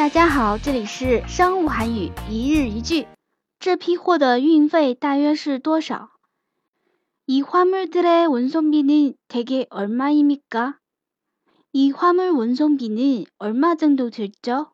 大家好，这里是商务韩语一日一句。这批货的运费大约是多少？이화물들의운송비는대개얼마입니 까？ 이화물운송비는얼마정도들 죠？